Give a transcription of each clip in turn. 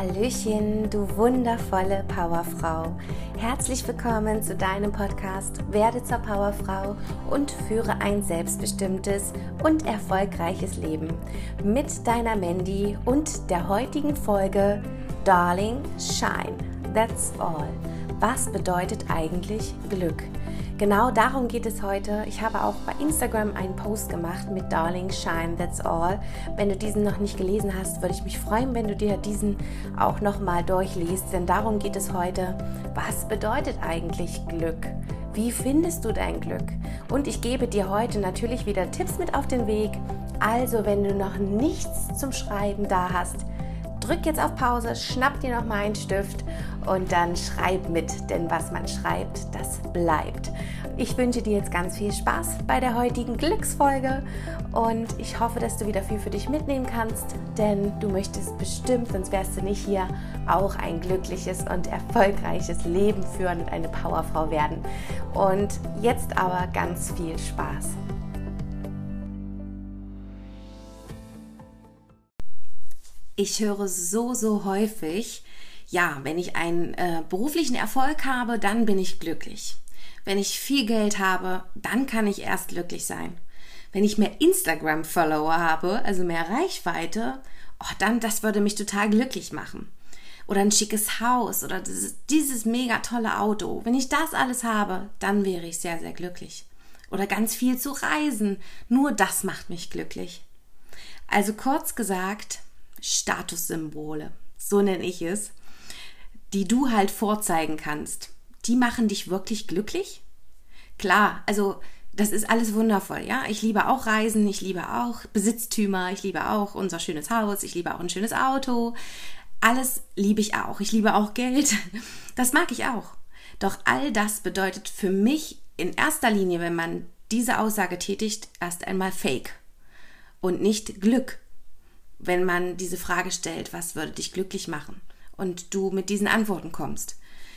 Hallöchen, du wundervolle Powerfrau. Herzlich willkommen zu deinem Podcast Werde zur Powerfrau und führe ein selbstbestimmtes und erfolgreiches Leben mit deiner Mandy und der heutigen Folge Darling Shine. That's all. Was bedeutet eigentlich Glück? Genau darum geht es heute. Ich habe auch bei Instagram einen Post gemacht mit Darling Shine, that's all. Wenn du diesen noch nicht gelesen hast, würde ich mich freuen, wenn du dir diesen auch nochmal durchliest, denn darum geht es heute. Was bedeutet eigentlich Glück? Wie findest du dein Glück? Und ich gebe dir heute natürlich wieder Tipps mit auf den Weg. Also, wenn du noch nichts zum Schreiben da hast, drück jetzt auf Pause, schnapp dir noch mal einen Stift und dann schreib mit, denn was man schreibt, das bleibt. Ich wünsche dir jetzt ganz viel Spaß bei der heutigen Glücksfolge und ich hoffe, dass du wieder viel für dich mitnehmen kannst, denn du möchtest bestimmt, sonst wärst du nicht hier, auch ein glückliches und erfolgreiches Leben führen und eine Powerfrau werden. Und jetzt aber ganz viel Spaß. Ich höre so, so häufig, ja, wenn ich einen äh, beruflichen Erfolg habe, dann bin ich glücklich. Wenn ich viel Geld habe, dann kann ich erst glücklich sein. Wenn ich mehr Instagram-Follower habe, also mehr Reichweite, oh, dann, das würde mich total glücklich machen. Oder ein schickes Haus oder dieses, dieses mega tolle Auto. Wenn ich das alles habe, dann wäre ich sehr, sehr glücklich. Oder ganz viel zu reisen. Nur das macht mich glücklich. Also kurz gesagt, Statussymbole, so nenne ich es, die du halt vorzeigen kannst, die machen dich wirklich glücklich? Klar, also das ist alles wundervoll, ja. Ich liebe auch Reisen, ich liebe auch Besitztümer, ich liebe auch unser schönes Haus, ich liebe auch ein schönes Auto. Alles liebe ich auch. Ich liebe auch Geld. Das mag ich auch. Doch all das bedeutet für mich in erster Linie, wenn man diese Aussage tätigt, erst einmal Fake und nicht Glück. Wenn man diese Frage stellt, was würde dich glücklich machen? Und du mit diesen Antworten kommst.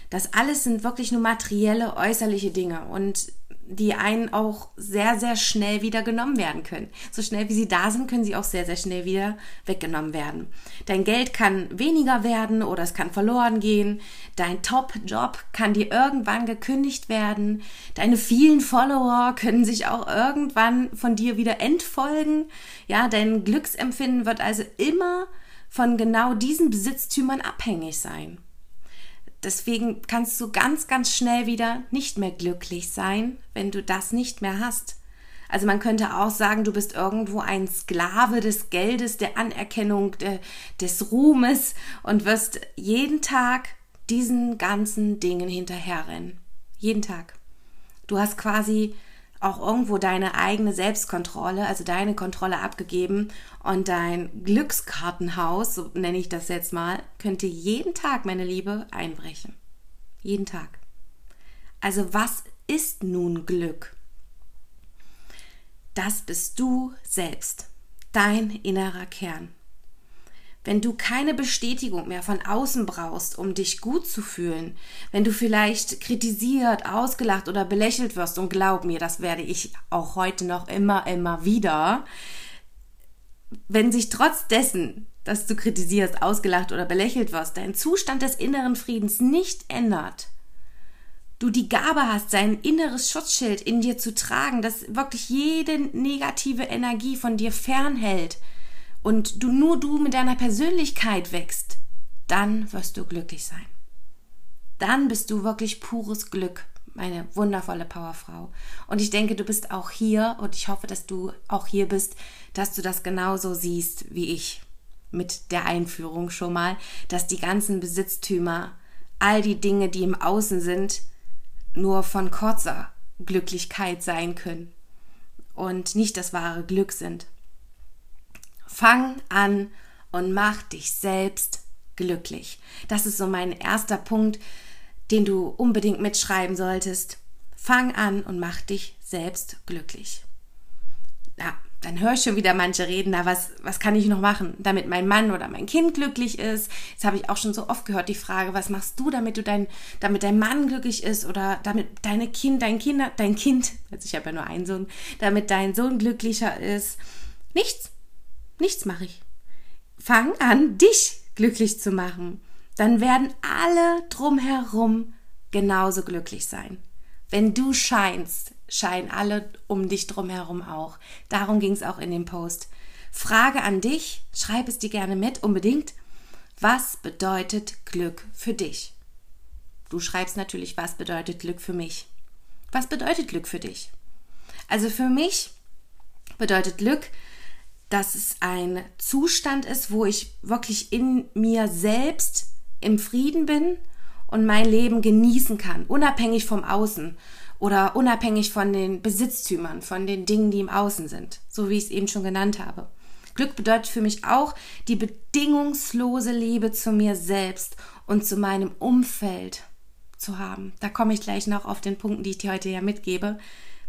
Das alles sind wirklich nur materielle, äußerliche Dinge und die einen auch sehr, sehr schnell wieder genommen werden können. So schnell wie sie da sind, können sie auch sehr, sehr schnell wieder weggenommen werden. Dein Geld kann weniger werden oder es kann verloren gehen. Dein Top-Job kann dir irgendwann gekündigt werden. Deine vielen Follower können sich auch irgendwann von dir wieder entfolgen. Ja, dein Glücksempfinden wird also immer von genau diesen Besitztümern abhängig sein. Deswegen kannst du ganz, ganz schnell wieder nicht mehr glücklich sein, wenn du das nicht mehr hast. Also man könnte auch sagen, du bist irgendwo ein Sklave des Geldes, der Anerkennung, der, des Ruhmes und wirst jeden Tag diesen ganzen Dingen hinterherrennen. Jeden Tag. Du hast quasi auch irgendwo deine eigene Selbstkontrolle, also deine Kontrolle abgegeben und dein Glückskartenhaus, so nenne ich das jetzt mal, könnte jeden Tag, meine Liebe, einbrechen. Jeden Tag. Also was ist nun Glück? Das bist du selbst, dein innerer Kern wenn du keine Bestätigung mehr von außen brauchst, um dich gut zu fühlen, wenn du vielleicht kritisiert, ausgelacht oder belächelt wirst, und glaub mir, das werde ich auch heute noch immer, immer wieder, wenn sich trotz dessen, dass du kritisierst, ausgelacht oder belächelt wirst, dein Zustand des inneren Friedens nicht ändert, du die Gabe hast, sein inneres Schutzschild in dir zu tragen, das wirklich jede negative Energie von dir fernhält, und du nur du mit deiner Persönlichkeit wächst, dann wirst du glücklich sein. Dann bist du wirklich pures Glück, meine wundervolle Powerfrau. Und ich denke, du bist auch hier und ich hoffe, dass du auch hier bist, dass du das genauso siehst wie ich mit der Einführung schon mal, dass die ganzen Besitztümer, all die Dinge, die im Außen sind, nur von kurzer Glücklichkeit sein können und nicht das wahre Glück sind. Fang an und mach dich selbst glücklich. Das ist so mein erster Punkt, den du unbedingt mitschreiben solltest. Fang an und mach dich selbst glücklich. Ja, dann höre ich schon wieder manche reden, na, was, was kann ich noch machen, damit mein Mann oder mein Kind glücklich ist? Jetzt habe ich auch schon so oft gehört die Frage, was machst du, damit du dein, damit dein Mann glücklich ist oder damit deine Kind, dein Kinder, dein Kind, also ich habe ja nur einen Sohn, damit dein Sohn glücklicher ist? Nichts. Nichts mache ich. Fang an, dich glücklich zu machen, dann werden alle drumherum genauso glücklich sein. Wenn du scheinst, scheinen alle um dich drumherum auch. Darum ging es auch in dem Post. Frage an dich, schreib es dir gerne mit, unbedingt. Was bedeutet Glück für dich? Du schreibst natürlich, was bedeutet Glück für mich? Was bedeutet Glück für dich? Also für mich bedeutet Glück, dass es ein Zustand ist, wo ich wirklich in mir selbst im Frieden bin und mein Leben genießen kann, unabhängig vom Außen oder unabhängig von den Besitztümern, von den Dingen, die im Außen sind, so wie ich es eben schon genannt habe. Glück bedeutet für mich auch die bedingungslose Liebe zu mir selbst und zu meinem Umfeld zu haben. Da komme ich gleich noch auf den Punkten, die ich dir heute ja mitgebe.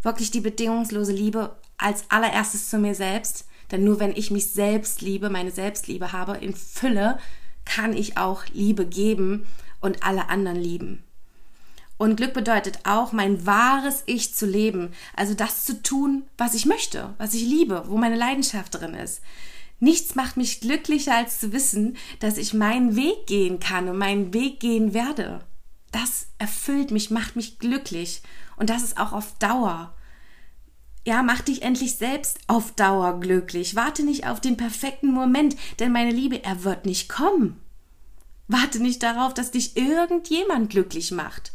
Wirklich die bedingungslose Liebe als allererstes zu mir selbst. Denn nur wenn ich mich selbst liebe, meine Selbstliebe habe in Fülle, kann ich auch Liebe geben und alle anderen lieben. Und Glück bedeutet auch, mein wahres Ich zu leben. Also das zu tun, was ich möchte, was ich liebe, wo meine Leidenschaft drin ist. Nichts macht mich glücklicher, als zu wissen, dass ich meinen Weg gehen kann und meinen Weg gehen werde. Das erfüllt mich, macht mich glücklich. Und das ist auch auf Dauer. Ja, mach dich endlich selbst auf Dauer glücklich. Warte nicht auf den perfekten Moment, denn meine Liebe, er wird nicht kommen. Warte nicht darauf, dass dich irgendjemand glücklich macht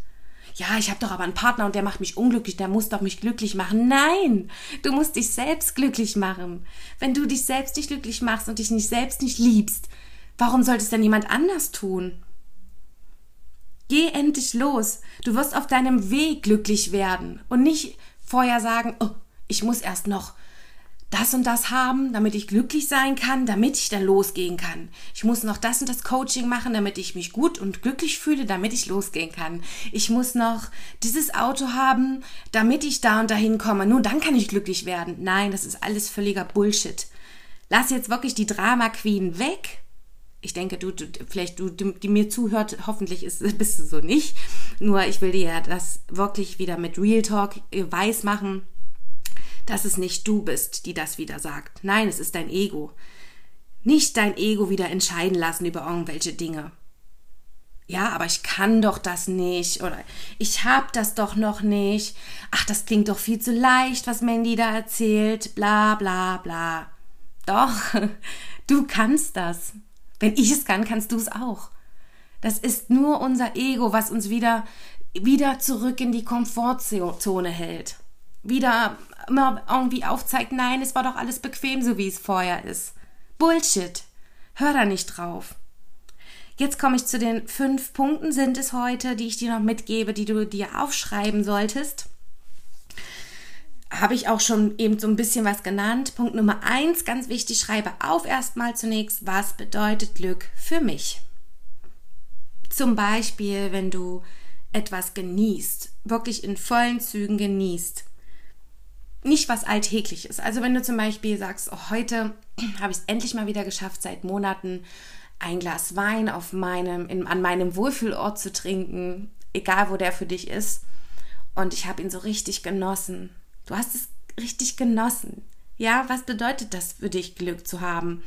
ja, ich habe doch aber einen Partner und der macht mich unglücklich, der muss doch mich glücklich machen. Nein, du musst dich selbst glücklich machen. Wenn du dich selbst nicht glücklich machst und dich nicht selbst nicht liebst, warum sollte es denn jemand anders tun? Geh endlich los. Du wirst auf deinem Weg glücklich werden und nicht vorher sagen, oh, ich muss erst noch das und das haben, damit ich glücklich sein kann, damit ich dann losgehen kann. Ich muss noch das und das Coaching machen, damit ich mich gut und glücklich fühle, damit ich losgehen kann. Ich muss noch dieses Auto haben, damit ich da und dahin komme. Nur dann kann ich glücklich werden. Nein, das ist alles völliger Bullshit. Lass jetzt wirklich die Drama Queen weg. Ich denke, du, du vielleicht du, die mir zuhört, hoffentlich ist, bist du so nicht. Nur ich will dir ja das wirklich wieder mit Real Talk weiß machen dass es nicht du bist, die das wieder sagt. Nein, es ist dein Ego. Nicht dein Ego wieder entscheiden lassen über irgendwelche Dinge. Ja, aber ich kann doch das nicht oder ich hab das doch noch nicht. Ach, das klingt doch viel zu leicht, was Mandy da erzählt. Bla bla bla. Doch, du kannst das. Wenn ich es kann, kannst du es auch. Das ist nur unser Ego, was uns wieder, wieder zurück in die Komfortzone hält. Wieder immer irgendwie aufzeigt, nein, es war doch alles bequem, so wie es vorher ist. Bullshit. Hör da nicht drauf. Jetzt komme ich zu den fünf Punkten, sind es heute, die ich dir noch mitgebe, die du dir aufschreiben solltest. Habe ich auch schon eben so ein bisschen was genannt. Punkt Nummer eins, ganz wichtig, schreibe auf erstmal zunächst, was bedeutet Glück für mich. Zum Beispiel, wenn du etwas genießt, wirklich in vollen Zügen genießt nicht was Alltägliches. Also wenn du zum Beispiel sagst, oh, heute habe ich es endlich mal wieder geschafft, seit Monaten ein Glas Wein auf meinem, in, an meinem Wohlfühlort zu trinken, egal wo der für dich ist. Und ich habe ihn so richtig genossen. Du hast es richtig genossen. Ja, was bedeutet das für dich, Glück zu haben,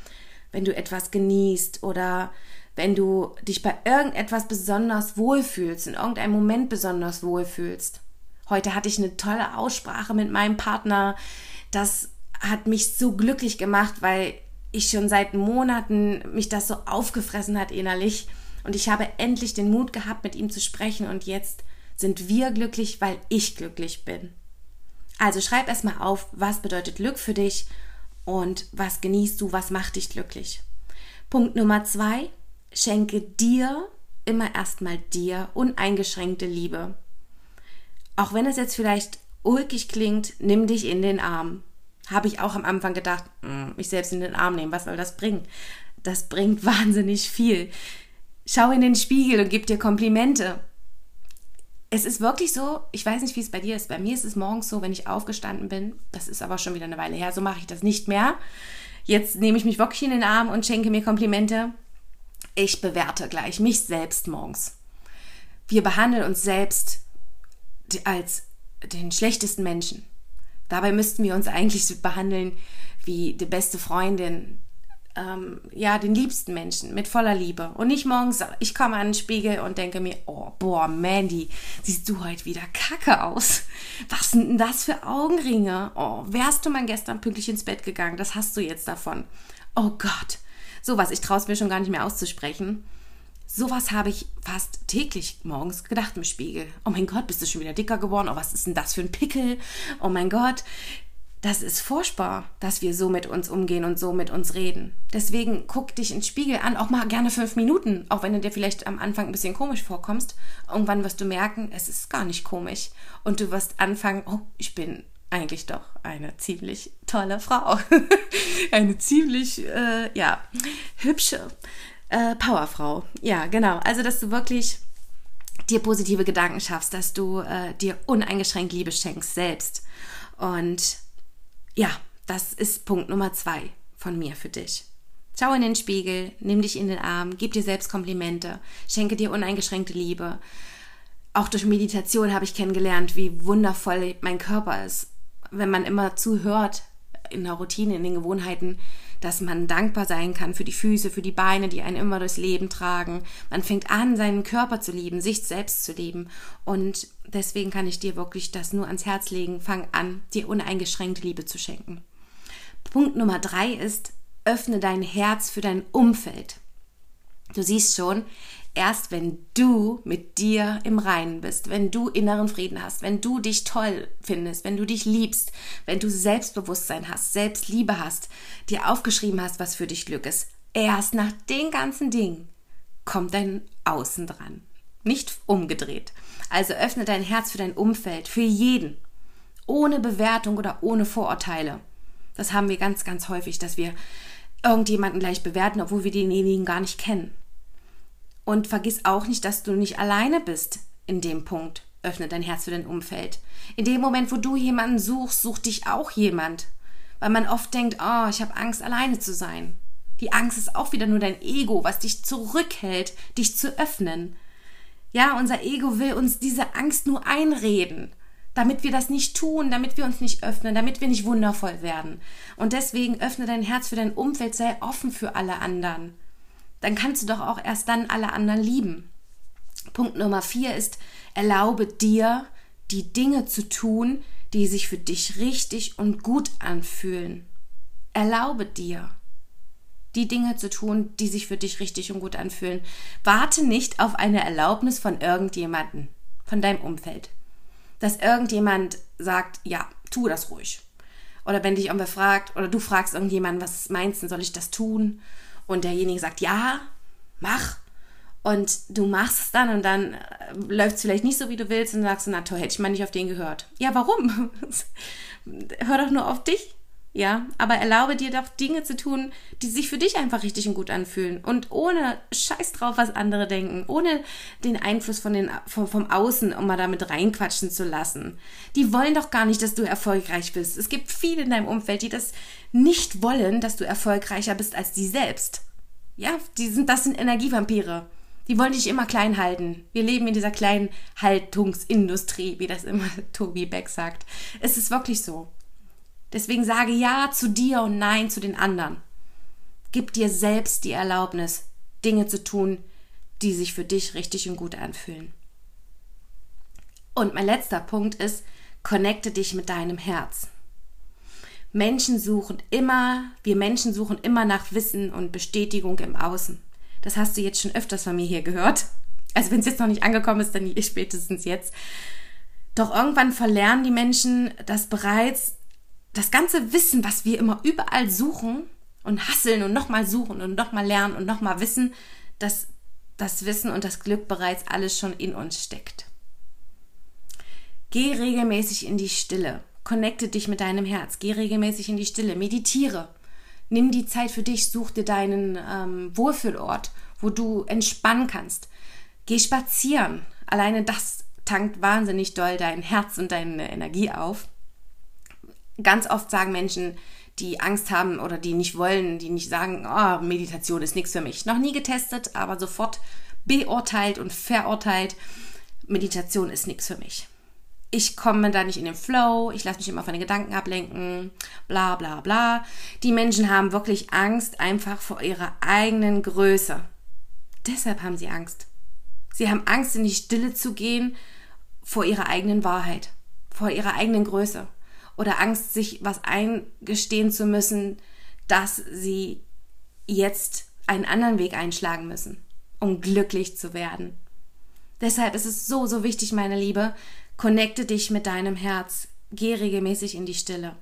wenn du etwas genießt oder wenn du dich bei irgendetwas besonders wohlfühlst, in irgendeinem Moment besonders wohlfühlst? Heute hatte ich eine tolle Aussprache mit meinem Partner. Das hat mich so glücklich gemacht, weil ich schon seit Monaten mich das so aufgefressen hat innerlich. Und ich habe endlich den Mut gehabt, mit ihm zu sprechen. Und jetzt sind wir glücklich, weil ich glücklich bin. Also schreib erstmal auf, was bedeutet Glück für dich und was genießt du, was macht dich glücklich. Punkt Nummer zwei, schenke dir immer erstmal dir uneingeschränkte Liebe. Auch wenn es jetzt vielleicht ulkig klingt, nimm dich in den Arm. Habe ich auch am Anfang gedacht, hm, mich selbst in den Arm nehmen, was soll das bringen? Das bringt wahnsinnig viel. Schau in den Spiegel und gib dir Komplimente. Es ist wirklich so, ich weiß nicht, wie es bei dir ist. Bei mir ist es morgens so, wenn ich aufgestanden bin, das ist aber schon wieder eine Weile her, so mache ich das nicht mehr. Jetzt nehme ich mich wirklich in den Arm und schenke mir Komplimente. Ich bewerte gleich mich selbst morgens. Wir behandeln uns selbst als den schlechtesten Menschen. Dabei müssten wir uns eigentlich behandeln wie die beste Freundin, ähm, ja, den liebsten Menschen mit voller Liebe. Und nicht morgens, ich komme an den Spiegel und denke mir, oh, boah, Mandy, siehst du heute wieder kacke aus. Was sind denn das für Augenringe? Oh, wärst du mal gestern pünktlich ins Bett gegangen? Das hast du jetzt davon. Oh Gott. Sowas, ich traue es mir schon gar nicht mehr auszusprechen. Sowas habe ich fast täglich morgens gedacht im Spiegel. Oh mein Gott, bist du schon wieder dicker geworden? Oh, was ist denn das für ein Pickel? Oh mein Gott, das ist furchtbar, dass wir so mit uns umgehen und so mit uns reden. Deswegen guck dich ins Spiegel an, auch mal gerne fünf Minuten, auch wenn du dir vielleicht am Anfang ein bisschen komisch vorkommst. Irgendwann wirst du merken, es ist gar nicht komisch. Und du wirst anfangen, oh, ich bin eigentlich doch eine ziemlich tolle Frau. eine ziemlich, äh, ja, hübsche äh, Powerfrau. Ja, genau. Also, dass du wirklich dir positive Gedanken schaffst, dass du äh, dir uneingeschränkt Liebe schenkst selbst. Und ja, das ist Punkt Nummer zwei von mir für dich. Schau in den Spiegel, nimm dich in den Arm, gib dir selbst Komplimente, schenke dir uneingeschränkte Liebe. Auch durch Meditation habe ich kennengelernt, wie wundervoll mein Körper ist. Wenn man immer zuhört in der Routine, in den Gewohnheiten, dass man dankbar sein kann für die Füße, für die Beine, die einen immer durchs Leben tragen. Man fängt an, seinen Körper zu lieben, sich selbst zu lieben. Und deswegen kann ich dir wirklich das nur ans Herz legen. Fang an, dir uneingeschränkte Liebe zu schenken. Punkt Nummer drei ist, öffne dein Herz für dein Umfeld. Du siehst schon, erst wenn du mit dir im Reinen bist, wenn du inneren Frieden hast, wenn du dich toll findest, wenn du dich liebst, wenn du Selbstbewusstsein hast, Selbstliebe hast, dir aufgeschrieben hast, was für dich Glück ist, erst nach den ganzen Dingen kommt dein Außen dran. Nicht umgedreht. Also öffne dein Herz für dein Umfeld, für jeden. Ohne Bewertung oder ohne Vorurteile. Das haben wir ganz, ganz häufig, dass wir irgendjemanden gleich bewerten, obwohl wir denjenigen gar nicht kennen. Und vergiss auch nicht, dass du nicht alleine bist in dem Punkt. Öffne dein Herz für dein Umfeld. In dem Moment, wo du jemanden suchst, sucht dich auch jemand. Weil man oft denkt, oh, ich habe Angst, alleine zu sein. Die Angst ist auch wieder nur dein Ego, was dich zurückhält, dich zu öffnen. Ja, unser Ego will uns diese Angst nur einreden, damit wir das nicht tun, damit wir uns nicht öffnen, damit wir nicht wundervoll werden. Und deswegen öffne dein Herz für dein Umfeld, sei offen für alle anderen dann kannst du doch auch erst dann alle anderen lieben. Punkt Nummer vier ist, erlaube dir, die Dinge zu tun, die sich für dich richtig und gut anfühlen. Erlaube dir, die Dinge zu tun, die sich für dich richtig und gut anfühlen. Warte nicht auf eine Erlaubnis von irgendjemanden, von deinem Umfeld. Dass irgendjemand sagt, ja, tu das ruhig. Oder wenn dich irgendwer fragt, oder du fragst irgendjemanden, was meinst du, soll ich das tun? Und derjenige sagt, ja, mach. Und du machst es dann und dann äh, läuft es vielleicht nicht so, wie du willst und sagst, na toll, hätte ich mal nicht auf den gehört. Ja, warum? Hör doch nur auf dich. Ja, aber erlaube dir doch Dinge zu tun, die sich für dich einfach richtig und gut anfühlen. Und ohne Scheiß drauf, was andere denken. Ohne den Einfluss von den, vom, vom Außen, um mal damit reinquatschen zu lassen. Die wollen doch gar nicht, dass du erfolgreich bist. Es gibt viele in deinem Umfeld, die das nicht wollen, dass du erfolgreicher bist als die selbst. Ja, die sind, das sind Energievampire. Die wollen dich immer klein halten. Wir leben in dieser kleinen Haltungsindustrie, wie das immer Tobi Beck sagt. Es ist wirklich so. Deswegen sage Ja zu dir und Nein zu den anderen. Gib dir selbst die Erlaubnis, Dinge zu tun, die sich für dich richtig und gut anfühlen. Und mein letzter Punkt ist, connecte dich mit deinem Herz. Menschen suchen immer, wir Menschen suchen immer nach Wissen und Bestätigung im Außen. Das hast du jetzt schon öfters von mir hier gehört. Also wenn es jetzt noch nicht angekommen ist, dann spätestens jetzt. Doch irgendwann verlernen die Menschen, dass bereits das ganze Wissen, was wir immer überall suchen und hasseln und nochmal suchen und nochmal lernen und nochmal wissen, dass das Wissen und das Glück bereits alles schon in uns steckt. Geh regelmäßig in die Stille. Connecte dich mit deinem Herz. Geh regelmäßig in die Stille. Meditiere. Nimm die Zeit für dich. Such dir deinen ähm, Wohlfühlort, wo du entspannen kannst. Geh spazieren. Alleine das tankt wahnsinnig doll dein Herz und deine Energie auf ganz oft sagen Menschen, die Angst haben oder die nicht wollen, die nicht sagen, oh, Meditation ist nichts für mich. Noch nie getestet, aber sofort beurteilt und verurteilt, Meditation ist nichts für mich. ich komme da nicht in den Flow, ich lasse mich immer von den Gedanken ablenken, bla bla bla. Die Menschen haben wirklich Angst einfach vor ihrer eigenen Größe. Deshalb haben sie Angst. Sie haben Angst, in die Stille zu gehen vor ihrer eigenen Wahrheit, vor ihrer eigenen Größe. Oder Angst, sich was eingestehen zu müssen, dass sie jetzt einen anderen Weg einschlagen müssen, um glücklich zu werden. Deshalb ist es so, so wichtig, meine Liebe, connecte dich mit deinem Herz, geh regelmäßig in die Stille.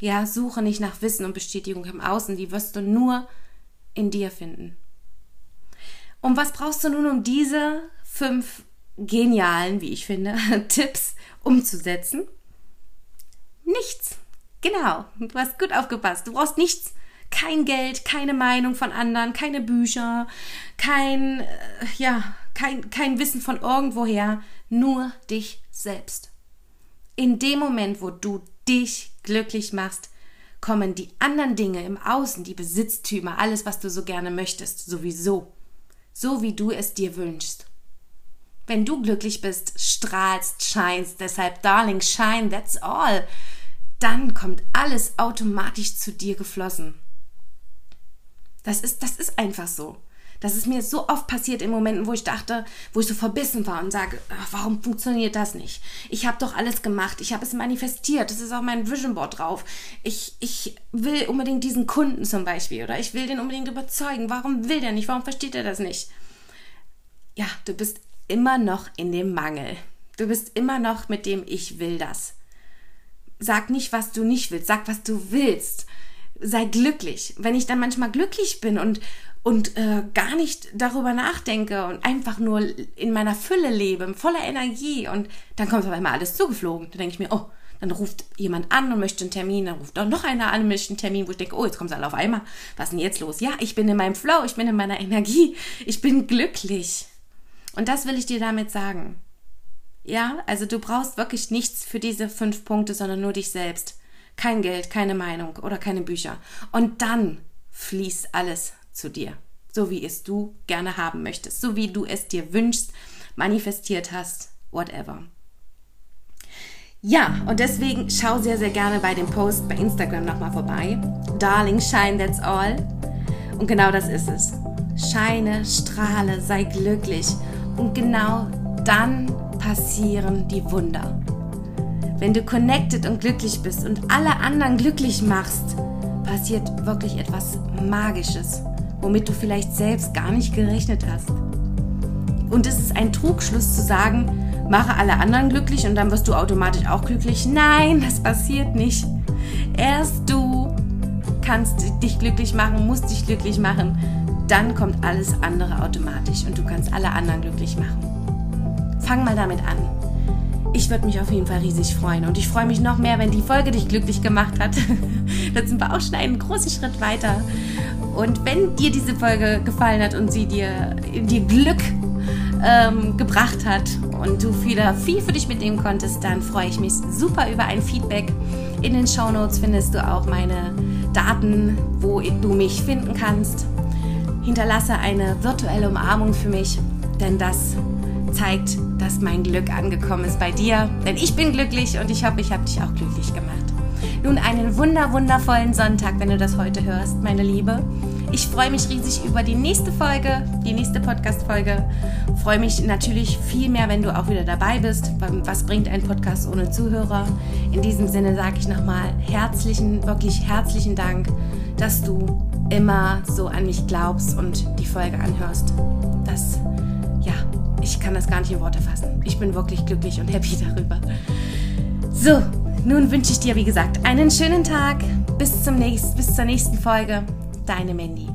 Ja, suche nicht nach Wissen und Bestätigung im Außen, die wirst du nur in dir finden. Und was brauchst du nun, um diese fünf genialen, wie ich finde, Tipps umzusetzen? Nichts. Genau, du hast gut aufgepasst. Du brauchst nichts. Kein Geld, keine Meinung von anderen, keine Bücher, kein, äh, ja, kein, kein Wissen von irgendwoher, nur dich selbst. In dem Moment, wo du dich glücklich machst, kommen die anderen Dinge im Außen, die Besitztümer, alles, was du so gerne möchtest, sowieso. So wie du es dir wünschst. Wenn du glücklich bist, strahlst, scheinst, deshalb, Darling, shine, that's all. Dann kommt alles automatisch zu dir geflossen. Das ist, das ist einfach so. Das ist mir so oft passiert in Momenten, wo ich dachte, wo ich so verbissen war und sage, warum funktioniert das nicht? Ich habe doch alles gemacht, ich habe es manifestiert, das ist auch mein Vision Board drauf. Ich, ich will unbedingt diesen Kunden zum Beispiel oder ich will den unbedingt überzeugen. Warum will der nicht? Warum versteht er das nicht? Ja, du bist immer noch in dem Mangel. Du bist immer noch mit dem Ich will das. Sag nicht, was du nicht willst, sag, was du willst sei glücklich. Wenn ich dann manchmal glücklich bin und, und äh, gar nicht darüber nachdenke und einfach nur in meiner Fülle lebe, voller Energie und dann kommt auf einmal alles zugeflogen. Dann denke ich mir, oh, dann ruft jemand an und möchte einen Termin, dann ruft auch noch einer an und möchte einen Termin, wo ich denke, oh, jetzt kommt es alle auf einmal. Was ist denn jetzt los? Ja, ich bin in meinem Flow, ich bin in meiner Energie, ich bin glücklich. Und das will ich dir damit sagen. Ja, also du brauchst wirklich nichts für diese fünf Punkte, sondern nur dich selbst. Kein Geld, keine Meinung oder keine Bücher. Und dann fließt alles zu dir, so wie es du gerne haben möchtest, so wie du es dir wünschst, manifestiert hast, whatever. Ja, und deswegen schau sehr, sehr gerne bei dem Post bei Instagram nochmal vorbei. Darling, shine, that's all. Und genau das ist es. Scheine, strahle, sei glücklich. Und genau dann passieren die Wunder. Wenn du connected und glücklich bist und alle anderen glücklich machst, passiert wirklich etwas Magisches, womit du vielleicht selbst gar nicht gerechnet hast. Und es ist ein Trugschluss zu sagen, mache alle anderen glücklich und dann wirst du automatisch auch glücklich. Nein, das passiert nicht. Erst du kannst dich glücklich machen, musst dich glücklich machen. Dann kommt alles andere automatisch und du kannst alle anderen glücklich machen. Fang mal damit an. Ich würde mich auf jeden Fall riesig freuen. Und ich freue mich noch mehr, wenn die Folge dich glücklich gemacht hat. da sind wir auch schon einen großen Schritt weiter. Und wenn dir diese Folge gefallen hat und sie dir, dir Glück ähm, gebracht hat und du wieder viel für dich mitnehmen konntest, dann freue ich mich super über ein Feedback. In den Show Notes findest du auch meine Daten, wo du mich finden kannst. Hinterlasse eine virtuelle Umarmung für mich, denn das zeigt, dass mein Glück angekommen ist bei dir. Denn ich bin glücklich und ich hoffe, ich habe dich auch glücklich gemacht. Nun einen wunder, wundervollen Sonntag, wenn du das heute hörst, meine Liebe. Ich freue mich riesig über die nächste Folge, die nächste Podcast-Folge. Freue mich natürlich viel mehr, wenn du auch wieder dabei bist. Was bringt ein Podcast ohne Zuhörer? In diesem Sinne sage ich nochmal herzlichen, wirklich herzlichen Dank, dass du immer so an mich glaubst und die Folge anhörst. Das ich kann das gar nicht in Worte fassen. Ich bin wirklich glücklich und happy darüber. So, nun wünsche ich dir, wie gesagt, einen schönen Tag. Bis, zum nächsten, bis zur nächsten Folge. Deine Mandy.